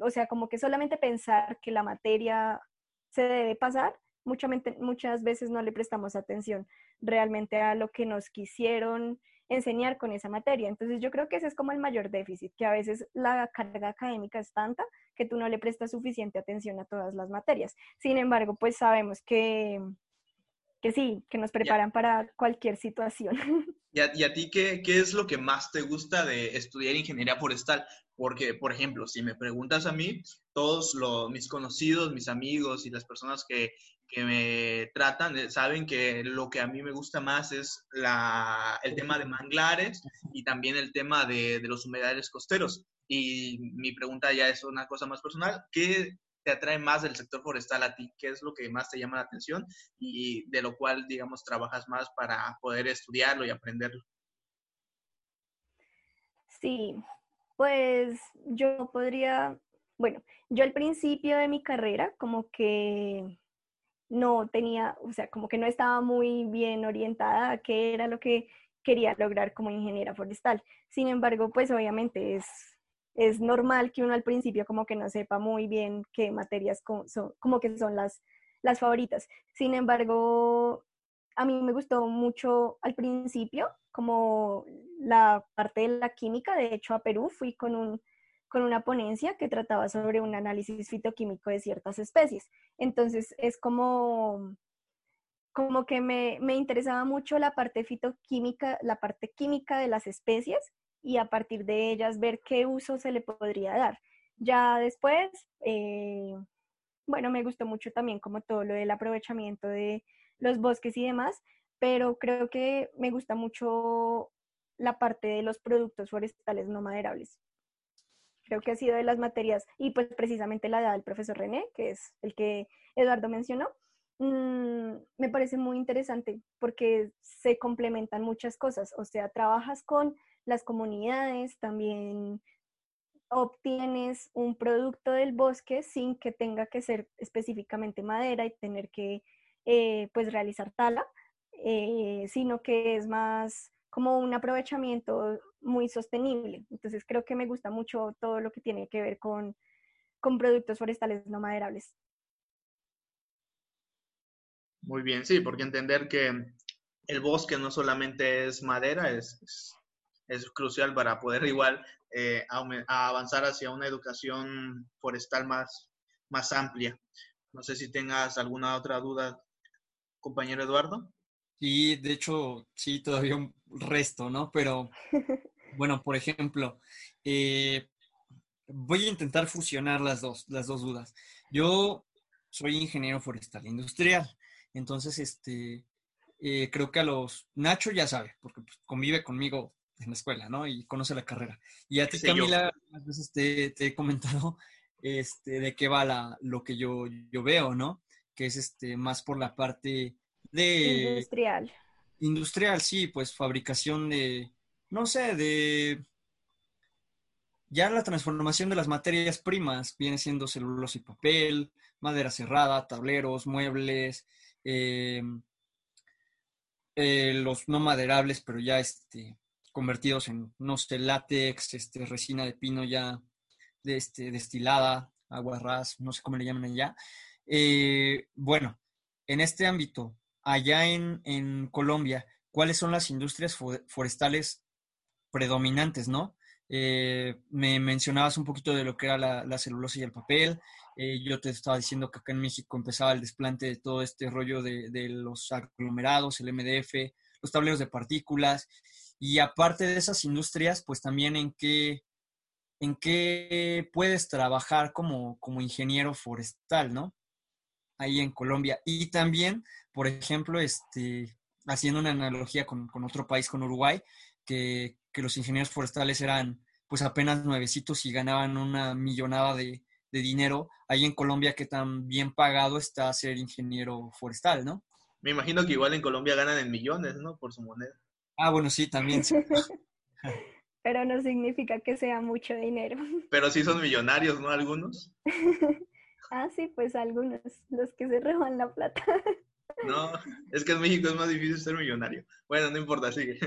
o sea, como que solamente pensar que la materia se debe pasar, muchas veces no le prestamos atención realmente a lo que nos quisieron enseñar con esa materia. Entonces yo creo que ese es como el mayor déficit, que a veces la carga académica es tanta que tú no le prestas suficiente atención a todas las materias. Sin embargo, pues sabemos que, que sí, que nos preparan para cualquier situación. ¿Y a, y a ti qué, qué, es lo que más te gusta de estudiar ingeniería forestal? Porque, por ejemplo, si me preguntas a mí, todos los, mis conocidos, mis amigos y las personas que, que me tratan eh, saben que lo que a mí me gusta más es la, el tema de manglares y también el tema de, de los humedales costeros. Y mi pregunta ya es una cosa más personal. ¿Qué te atrae más del sector forestal a ti? ¿Qué es lo que más te llama la atención y de lo cual, digamos, trabajas más para poder estudiarlo y aprenderlo? Sí, pues yo podría, bueno, yo al principio de mi carrera como que no tenía, o sea, como que no estaba muy bien orientada a qué era lo que quería lograr como ingeniera forestal. Sin embargo, pues obviamente es, es normal que uno al principio como que no sepa muy bien qué materias son, como que son las, las favoritas. Sin embargo, a mí me gustó mucho al principio como la parte de la química. De hecho, a Perú fui con un con una ponencia que trataba sobre un análisis fitoquímico de ciertas especies. Entonces es como, como que me, me interesaba mucho la parte fitoquímica, la parte química de las especies y a partir de ellas ver qué uso se le podría dar. Ya después, eh, bueno, me gustó mucho también como todo lo del aprovechamiento de los bosques y demás, pero creo que me gusta mucho la parte de los productos forestales no maderables creo que ha sido de las materias, y pues precisamente la edad del profesor René, que es el que Eduardo mencionó, mmm, me parece muy interesante porque se complementan muchas cosas, o sea, trabajas con las comunidades, también obtienes un producto del bosque sin que tenga que ser específicamente madera y tener que eh, pues realizar tala, eh, sino que es más como un aprovechamiento muy sostenible. Entonces creo que me gusta mucho todo lo que tiene que ver con, con productos forestales no maderables. Muy bien, sí, porque entender que el bosque no solamente es madera, es, es, es crucial para poder igual eh, avanzar hacia una educación forestal más, más amplia. No sé si tengas alguna otra duda, compañero Eduardo. Sí, de hecho, sí, todavía un resto, ¿no? Pero, bueno, por ejemplo, eh, voy a intentar fusionar las dos, las dos dudas. Yo soy ingeniero forestal industrial, entonces, este, eh, creo que a los, Nacho ya sabe, porque pues, convive conmigo en la escuela, ¿no? Y conoce la carrera. Y a ti, Camila, a veces te, te, he comentado este, de qué va la, lo que yo, yo veo, ¿no? Que es este, más por la parte de... Industrial. Industrial, sí, pues fabricación de, no sé, de... Ya la transformación de las materias primas viene siendo celulosa y papel, madera cerrada, tableros, muebles, eh, eh, los no maderables, pero ya este, convertidos en, no sé, látex, este, resina de pino ya de, este, destilada, agua ras, no sé cómo le llaman allá. Eh, bueno, en este ámbito, allá en, Colombia, ¿cuáles son las industrias forestales predominantes, no? Eh, me mencionabas un poquito de lo que era la, celulosa y el papel. Eh, yo te estaba diciendo que acá en México empezaba el desplante de todo este rollo de, de, los aglomerados, el MDF, los tableros de partículas. Y aparte de esas industrias, pues también en qué, en qué puedes trabajar como, como ingeniero forestal, ¿no? Ahí en Colombia. Y también por ejemplo, este, haciendo una analogía con, con otro país, con Uruguay, que, que, los ingenieros forestales eran pues apenas nuevecitos y ganaban una millonada de, de, dinero. Ahí en Colombia, ¿qué tan bien pagado está ser ingeniero forestal, no? Me imagino que igual en Colombia ganan en millones, ¿no? Por su moneda. Ah, bueno, sí, también. Sí. Pero no significa que sea mucho dinero. Pero sí son millonarios, ¿no? Algunos. Ah, sí, pues algunos, los que se roban la plata. No, es que en México es más difícil ser millonario. Bueno, no importa, sigue.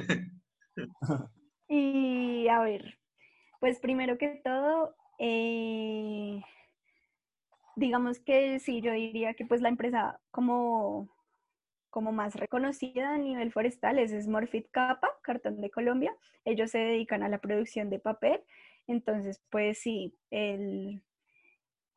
Y a ver, pues primero que todo, eh, digamos que sí, yo diría que pues la empresa como, como más reconocida a nivel forestal es Smurfit Kappa, Cartón de Colombia. Ellos se dedican a la producción de papel. Entonces, pues sí, el,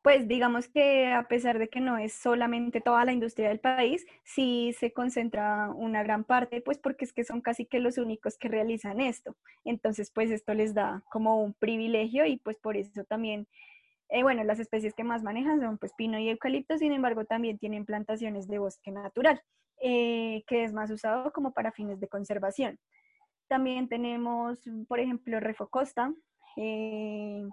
pues digamos que a pesar de que no es solamente toda la industria del país, sí se concentra una gran parte, pues porque es que son casi que los únicos que realizan esto. Entonces, pues esto les da como un privilegio y pues por eso también, eh, bueno, las especies que más manejan son pues pino y eucalipto, sin embargo también tienen plantaciones de bosque natural, eh, que es más usado como para fines de conservación. También tenemos, por ejemplo, Refocosta. Eh,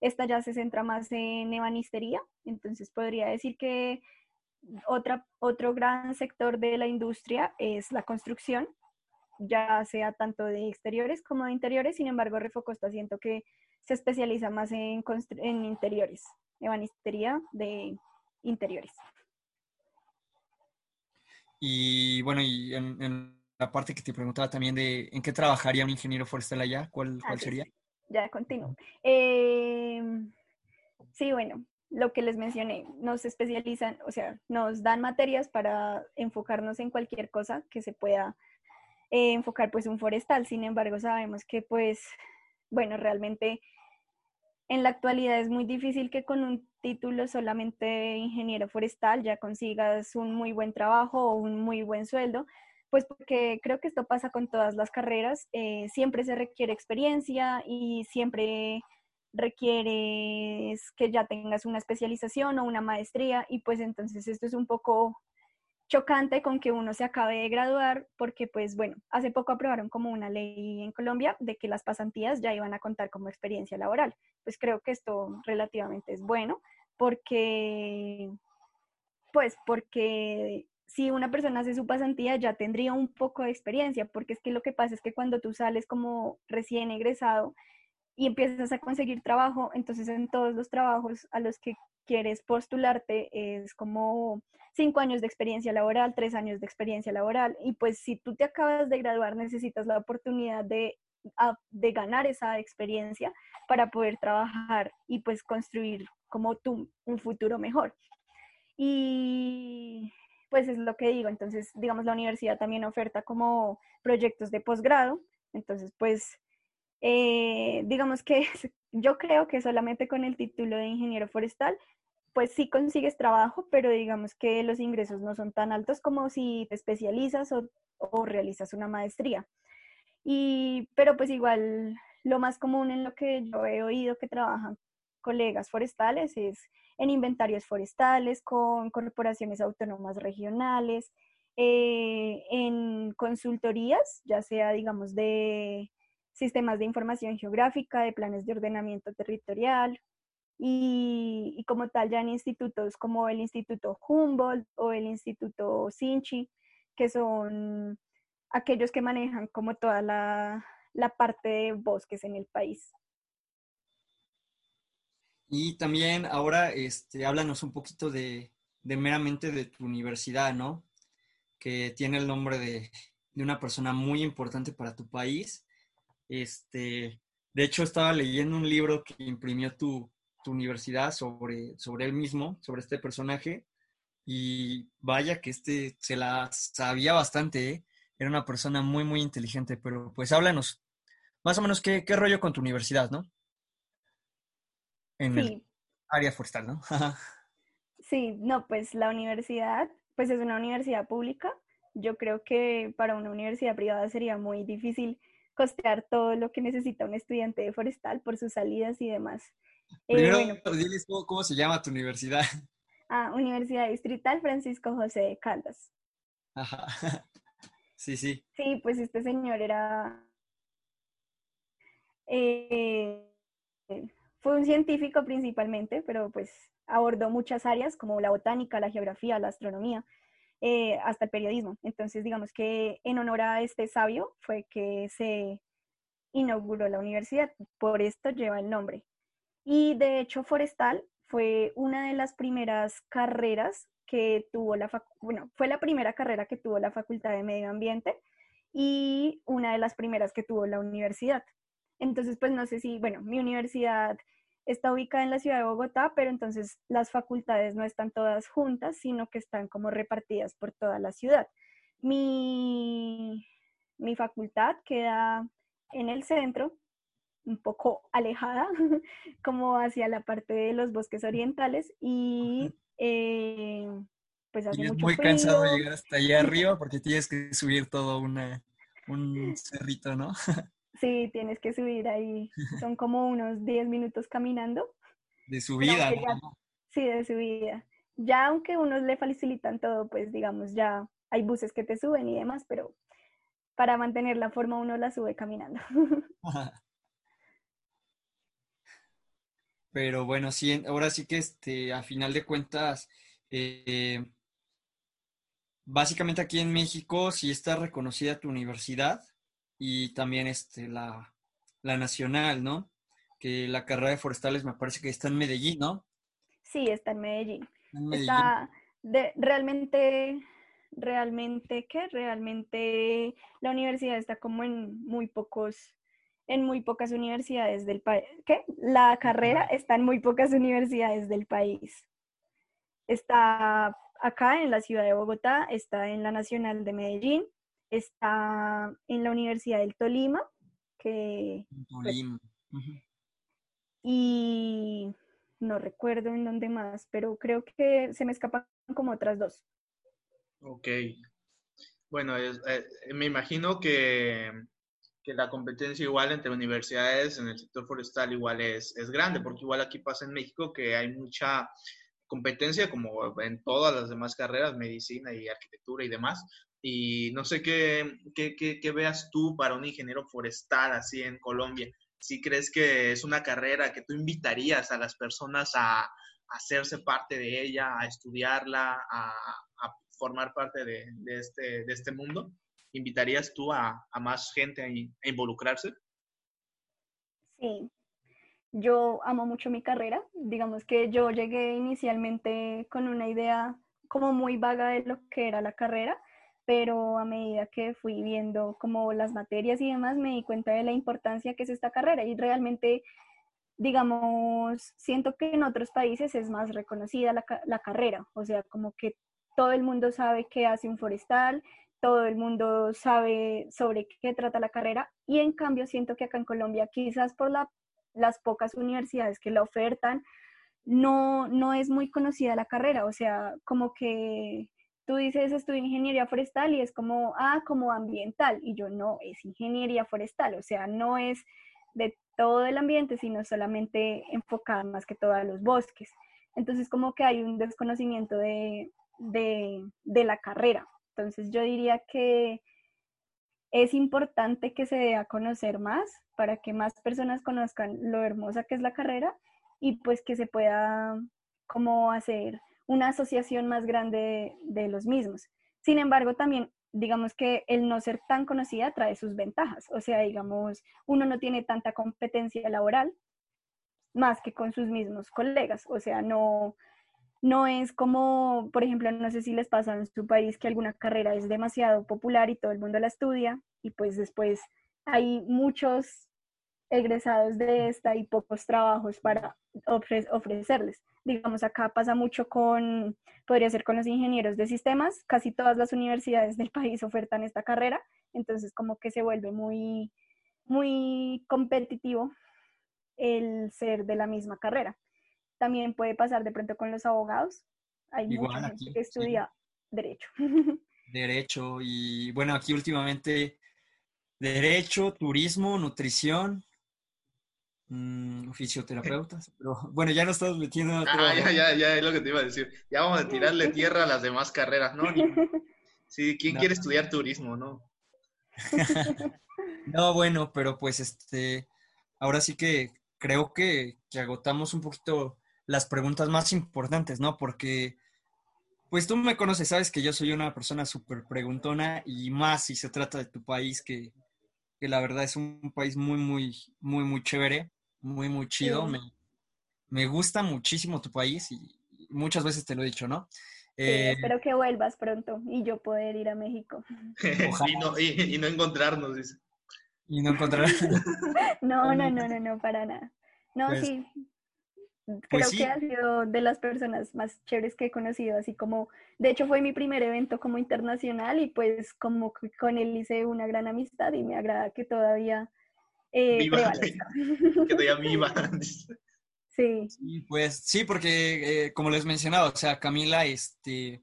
esta ya se centra más en ebanistería, entonces podría decir que otra, otro gran sector de la industria es la construcción, ya sea tanto de exteriores como de interiores, sin embargo Refocosta siento que se especializa más en, en interiores, ebanistería de interiores. Y bueno, y en, la parte que te preguntaba también de en qué trabajaría un ingeniero forestal allá, ¿cuál, cuál sería? ya continúo. Em, sí, bueno, lo que les mencioné, nos especializan, o sea, nos dan materias para enfocarnos en cualquier cosa que se pueda eh, enfocar pues un forestal. Sin embargo, sabemos que pues, bueno, realmente en la actualidad es muy difícil que con un título solamente ingeniero forestal ya consigas un muy buen trabajo o un muy buen sueldo, pues porque creo que esto pasa con todas las carreras, eh, siempre se requiere experiencia y siempre requieres que ya tengas una especialización o una maestría y pues entonces esto es un poco chocante con que uno se acabe de graduar porque pues bueno, hace poco aprobaron como una ley en Colombia de que las pasantías ya iban a contar como experiencia laboral. Pues creo que esto relativamente es bueno porque pues porque si una persona hace su pasantía ya tendría un poco de experiencia, porque es que lo que pasa es que cuando tú sales como recién egresado y empiezas a conseguir trabajo, entonces en todos los trabajos a los que quieres postularte es como cinco años de experiencia laboral, tres años de experiencia laboral, y pues si tú te acabas de graduar necesitas la oportunidad de, de ganar esa experiencia para poder trabajar y pues construir como tú un futuro mejor. Y pues es lo que digo. Entonces, digamos, la universidad también oferta como proyectos de posgrado. Entonces, pues, eh, digamos que yo creo que solamente con el título de ingeniero forestal, pues sí consigues trabajo, pero digamos que los ingresos no son tan altos como si te especializas o, realizas una maestría. Y, pero pues igual lo más común en lo que yo he oído que trabajan colegas forestales es en inventarios forestales, con corporaciones autónomas regionales, eh, en consultorías, ya sea, digamos, de sistemas de información geográfica, de planes de ordenamiento territorial, y, como tal ya en institutos como el Instituto Humboldt o el Instituto Sinchi, que son aquellos que manejan como toda la, la parte de bosques en el país. Y también ahora, este, háblanos un poquito de, meramente de tu universidad, ¿no? Que tiene el nombre de, una persona muy importante para tu país. Este, de hecho, estaba leyendo un libro que imprimió tu, universidad sobre, sobre él mismo, sobre este personaje. Y vaya que este se la sabía bastante, ¿eh? Era una persona muy, muy inteligente, pero pues háblanos más o menos qué, qué rollo con tu universidad, ¿no? en el área forestal, ¿no? sí, no, pues la universidad, pues es una universidad pública. Yo creo que para una universidad privada sería muy difícil costear todo lo que necesita un estudiante de forestal por sus salidas y demás. Eh, Primero, diles cómo, se llama tu universidad. Ah, Universidad Distrital Francisco José de Caldas. Ajá. Sí, sí. Sí, pues este señor era eh, fue un científico principalmente, pero pues abordó muchas áreas como la botánica, la geografía, la astronomía, eh, hasta el periodismo. Entonces, digamos que en honor a este sabio fue que se inauguró la universidad, por esto lleva el nombre. Y de hecho, Forestal fue una de las primeras carreras que tuvo la, bueno, fue la primera carrera que tuvo la Facultad de Medio Ambiente y una de las primeras que tuvo la universidad. Entonces, pues no sé si, bueno, mi universidad está ubicada en la ciudad de Bogotá, pero entonces las facultades no están todas juntas, sino que están como repartidas por toda la ciudad. Mi, mi facultad queda en el centro, un poco alejada, como hacia la parte de los bosques orientales y eh, pues hace es muy cansado llegar hasta allá arriba porque tienes que subir todo una, un cerrito, ¿no? Sí, tienes que subir ahí. Son como unos 10 minutos caminando. De subida, Sí, de subida. Ya aunque unos le facilitan todo, pues digamos, ya hay buses que te suben y demás, pero para mantener la forma uno la sube caminando. Pero bueno, sí, ahora sí que este, a final de cuentas, eh, básicamente aquí en México sí está reconocida tu universidad y también este, la, nacional, ¿no? Que la carrera de forestales me parece que está en Medellín, ¿no? Sí, está en Medellín. Está de, realmente, realmente, ¿qué? Realmente la universidad está como en muy pocos, en muy pocas universidades del país. ¿Qué? La carrera está en muy pocas universidades del país. Está acá en la ciudad de Bogotá, está en la Nacional de Medellín, está en la Universidad del Tolima, que... Pues, y no recuerdo en dónde más, pero creo que se me escapan como otras dos. Ok. Bueno, eh, me imagino que, que, la competencia igual entre universidades en el sector forestal igual es, es grande, porque igual aquí pasa en México que hay mucha competencia como en todas las demás carreras, medicina y arquitectura y demás, y no sé qué, qué, qué, veas tú para un ingeniero forestal así en Colombia. Si crees que es una carrera que tú invitarías a las personas a, hacerse parte de ella, a estudiarla, a, formar parte de, este, de este mundo, ¿invitarías tú a, a más gente a, involucrarse? Sí, yo amo mucho mi carrera. Digamos que yo llegué inicialmente con una idea como muy vaga de lo que era la carrera pero a medida que fui viendo como las materias y demás, me di cuenta de la importancia que es esta carrera. Y realmente, digamos, siento que en otros países es más reconocida la, la carrera, o sea, como que todo el mundo sabe qué hace un forestal, todo el mundo sabe sobre qué trata la carrera. Y en cambio siento que acá en Colombia, quizás por la, las pocas universidades que la ofertan, no, no es muy conocida la carrera, o sea, como que tú dices estudio ingeniería forestal y es como, ah, como ambiental. Y yo no, es ingeniería forestal, o sea, no es de todo el ambiente, sino solamente enfocada más que todo a los bosques. Entonces, como que hay un desconocimiento de, de, de la carrera. Entonces, yo diría que es importante que se dé a conocer más para que más personas conozcan lo hermosa que es la carrera y pues que se pueda como hacer una asociación más grande de, los mismos. Sin embargo, también digamos que el no ser tan conocida trae sus ventajas. O sea, digamos, uno no tiene tanta competencia laboral más que con sus mismos colegas. O sea, no, no es como, por ejemplo, no sé si les pasa en su país que alguna carrera es demasiado popular y todo el mundo la estudia y pues después hay muchos egresados de esta y pocos trabajos para ofrecerles. Digamos, acá pasa mucho con, podría ser con los ingenieros de sistemas, casi todas las universidades del país ofertan esta carrera, entonces como que se vuelve muy, muy competitivo el ser de la misma carrera. También puede pasar de pronto con los abogados. Hay mucha gente que estudia derecho. Derecho y bueno, aquí últimamente derecho, turismo, nutrición, Mm, fisioterapeutas, pero bueno, ya no estamos metiendo en Ah, ya, ya, ya, es lo que te iba a decir. Ya vamos a tirarle tierra a las demás carreras, ¿no? Sí, ¿quién quiere estudiar turismo, no? no, bueno, pero pues este, ahora sí que creo que, que agotamos un poquito las preguntas más importantes, ¿no? Porque, pues tú me conoces, sabes que yo soy una persona súper preguntona y más si se trata de tu país, que, que la verdad es un país muy, muy, muy, muy chévere muy, muy chido. Me, me gusta muchísimo tu país y muchas veces te lo he dicho, ¿no? Eh, espero que vuelvas pronto y yo poder ir a México. y, no, y, no, encontrarnos, dice. Y no encontrarnos. no, no, no, no, no, para nada. No, pues sí. Creo pues que ha sido de las personas más chéveres que he conocido, así como, de hecho fue mi primer evento como internacional y pues como con él hice una gran amistad y me agrada que todavía eh, viva, que todavía viva. Sí. pues sí, porque eh, como les mencionaba, o sea, Camila, este,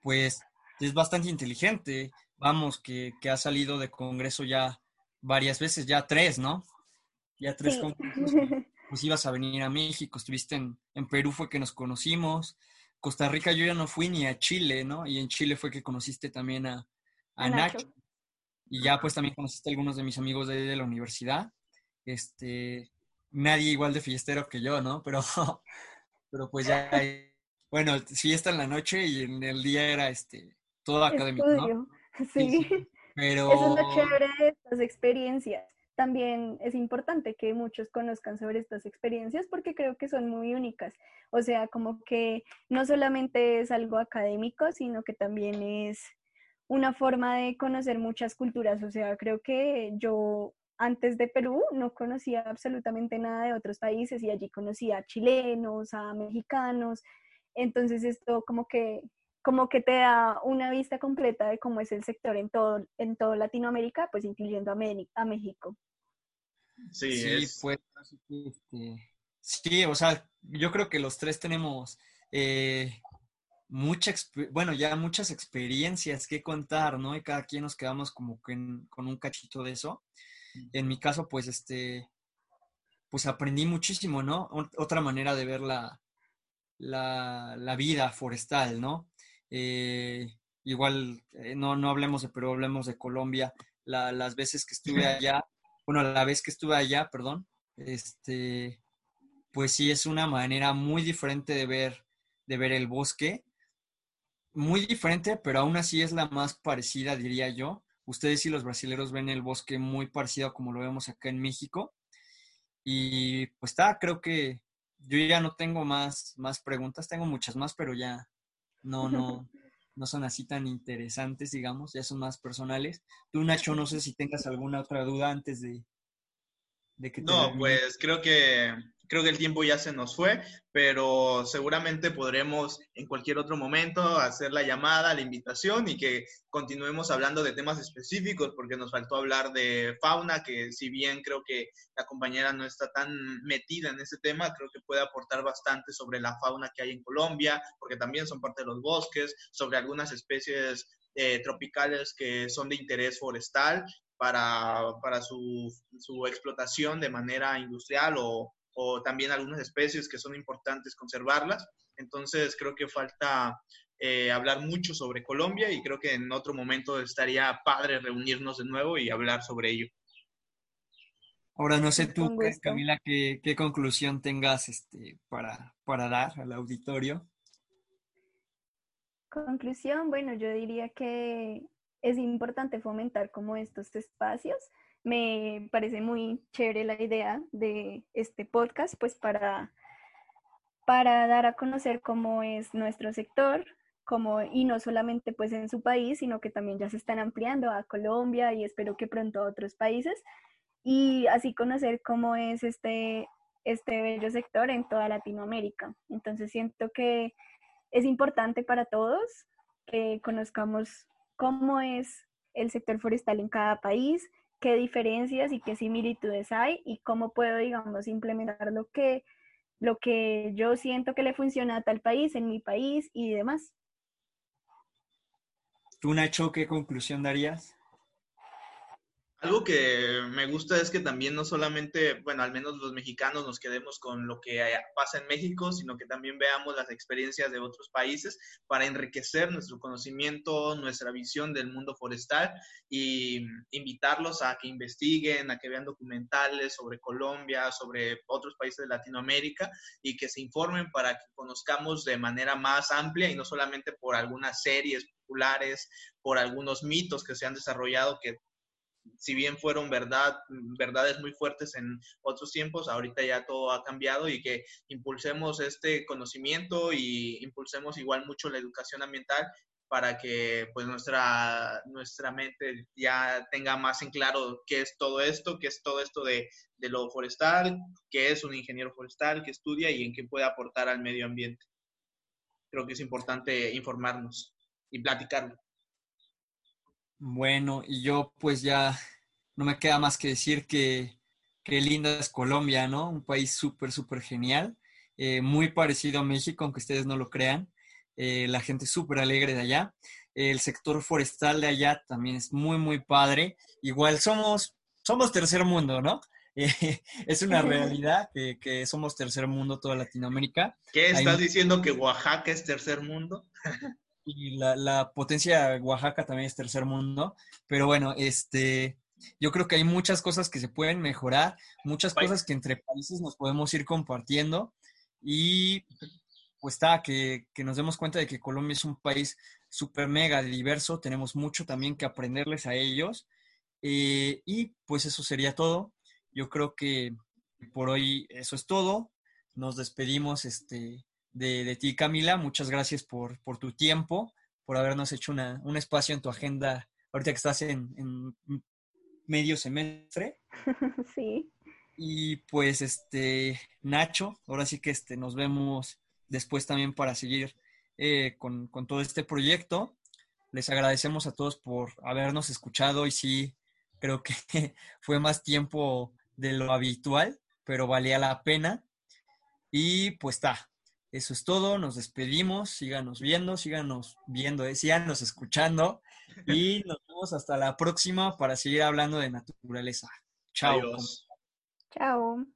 pues es bastante inteligente. Vamos, que, ha salido de Congreso ya varias veces, ya tres, ¿no? Ya tres congresos. Pues ibas a venir a México, estuviste en, en Perú, fue que nos conocimos. Costa Rica yo ya no fui ni a Chile, ¿no? Y en Chile fue que conociste también a, a Nacho. Y ya pues también conociste a algunos de mis amigos de, de la universidad. Este, nadie igual de fiestero que yo, ¿no? Pero, pero pues ya, bueno, fiesta en la noche y en el día era este, todo académico, ¿no? Sí. Pero... Eso es lo chévere de estas experiencias. También es importante que muchos conozcan sobre estas experiencias porque creo que son muy únicas. O sea, como que no solamente es algo académico, sino que también es una forma de conocer muchas culturas. O sea, creo que yo antes de Perú no conocía absolutamente nada de otros países y allí conocía a chilenos, a mexicanos. Entonces esto como que como que te da una vista completa de cómo es el sector en todo, en todo Latinoamérica, pues incluyendo a, México. Sí, pues, este, sí, o sea, yo creo que los tres tenemos eh, mucha, bueno, ya muchas experiencias que contar, ¿no? Y cada quien nos quedamos como con un cachito de eso. En mi caso, pues, este, pues aprendí muchísimo, ¿no? Otra manera de ver la, la, vida forestal, ¿no? Eh, igual, eh, no, no hablemos de Perú, hablemos de Colombia. las veces que estuve allá, bueno, la vez que estuve allá, perdón, este, pues sí es una manera muy diferente de ver, de ver el bosque. Muy diferente, pero aún así es la más parecida, diría yo, ustedes y los brasileños ven el bosque muy parecido a como lo vemos acá en México. Y pues está, creo que yo ya no tengo más, más preguntas, tengo muchas más, pero ya no, no, no son así tan interesantes, digamos, ya son más personales. Tú, Nacho, no sé si tengas alguna otra duda antes de, de que... no, pues creo que creo que el tiempo ya se nos fue, pero seguramente podremos en cualquier otro momento hacer la llamada, la invitación y que continuemos hablando de temas específicos, porque nos faltó hablar de fauna, que si bien creo que la compañera no está tan metida en ese tema, creo que puede aportar bastante sobre la fauna que hay en Colombia, porque también son parte de los bosques, sobre algunas especies eh, tropicales que son de interés forestal para, para su, su, explotación de manera industrial o, o también algunas especies que son importantes conservarlas. Entonces creo que falta eh, hablar mucho sobre Colombia y creo que en otro momento estaría padre reunirnos de nuevo y hablar sobre ello. Ahora no sé tú, Camila, qué, qué conclusión tengas este, para, para dar al auditorio. Conclusión, bueno, yo diría que es importante fomentar como estos espacios me parece muy chévere la idea de este podcast, pues para, para dar a conocer cómo es nuestro sector, como, y no solamente pues en su país, sino que también ya se están ampliando a Colombia y espero que pronto a otros países, y así conocer cómo es este, este bello sector en toda Latinoamérica. Entonces siento que es importante para todos que conozcamos cómo es el sector forestal en cada país, qué diferencias y qué similitudes hay y cómo puedo, digamos, implementar lo que, lo que yo siento que le funciona a tal país, en mi país y demás. ¿Tú, Nacho, qué conclusión darías? Algo que me gusta es que también no solamente, bueno, al menos los mexicanos nos quedemos con lo que pasa en México, sino que también veamos las experiencias de otros países para enriquecer nuestro conocimiento, nuestra visión del mundo forestal y invitarlos a que investiguen, a que vean documentales sobre Colombia, sobre otros países de Latinoamérica y que se informen para que conozcamos de manera más amplia y no solamente por algunas series populares, por algunos mitos que se han desarrollado que si bien fueron verdad, verdades muy fuertes en otros tiempos, ahorita ya todo ha cambiado y que impulsemos este conocimiento y impulsemos igual mucho la educación ambiental para que pues nuestra, nuestra mente ya tenga más en claro qué es todo esto, qué es todo esto de, de lo forestal, qué es un ingeniero forestal, qué estudia y en qué puede aportar al medio ambiente. Creo que es importante informarnos y platicarlo. Bueno, y yo pues ya no me queda más que decir que qué linda es Colombia, ¿no? Un país súper, súper genial, eh, muy parecido a México, aunque ustedes no lo crean. Eh, la gente súper alegre de allá. El sector forestal de allá también es muy, muy padre. Igual somos, somos tercer mundo, ¿no? es una realidad que, somos tercer mundo toda Latinoamérica. ¿Qué estás diciendo que Oaxaca es tercer mundo? y la, potencia de Oaxaca también es tercer mundo. Pero bueno, este, yo creo que hay muchas cosas que se pueden mejorar, muchas cosas que entre países nos podemos ir compartiendo. Y pues está, que, nos demos cuenta de que Colombia es un país súper mega diverso, tenemos mucho también que aprenderles a ellos. Eh, y pues eso sería todo. Yo creo que por hoy eso es todo. Nos despedimos este, de, ti, Camila. Muchas gracias por, tu tiempo, por habernos hecho un espacio en tu agenda ahorita que estás en, en medio semestre. Sí. Y pues, este, Nacho, ahora sí que este, nos vemos después también para seguir eh, con, todo este proyecto. Les agradecemos a todos por habernos escuchado y sí, creo que fue más tiempo de lo habitual, pero valía la pena. Y pues está, eso es todo, nos despedimos, síganos viendo, síganos viendo, eh, síganos escuchando y nos vemos hasta la próxima para seguir hablando de naturaleza. Chao. Chao.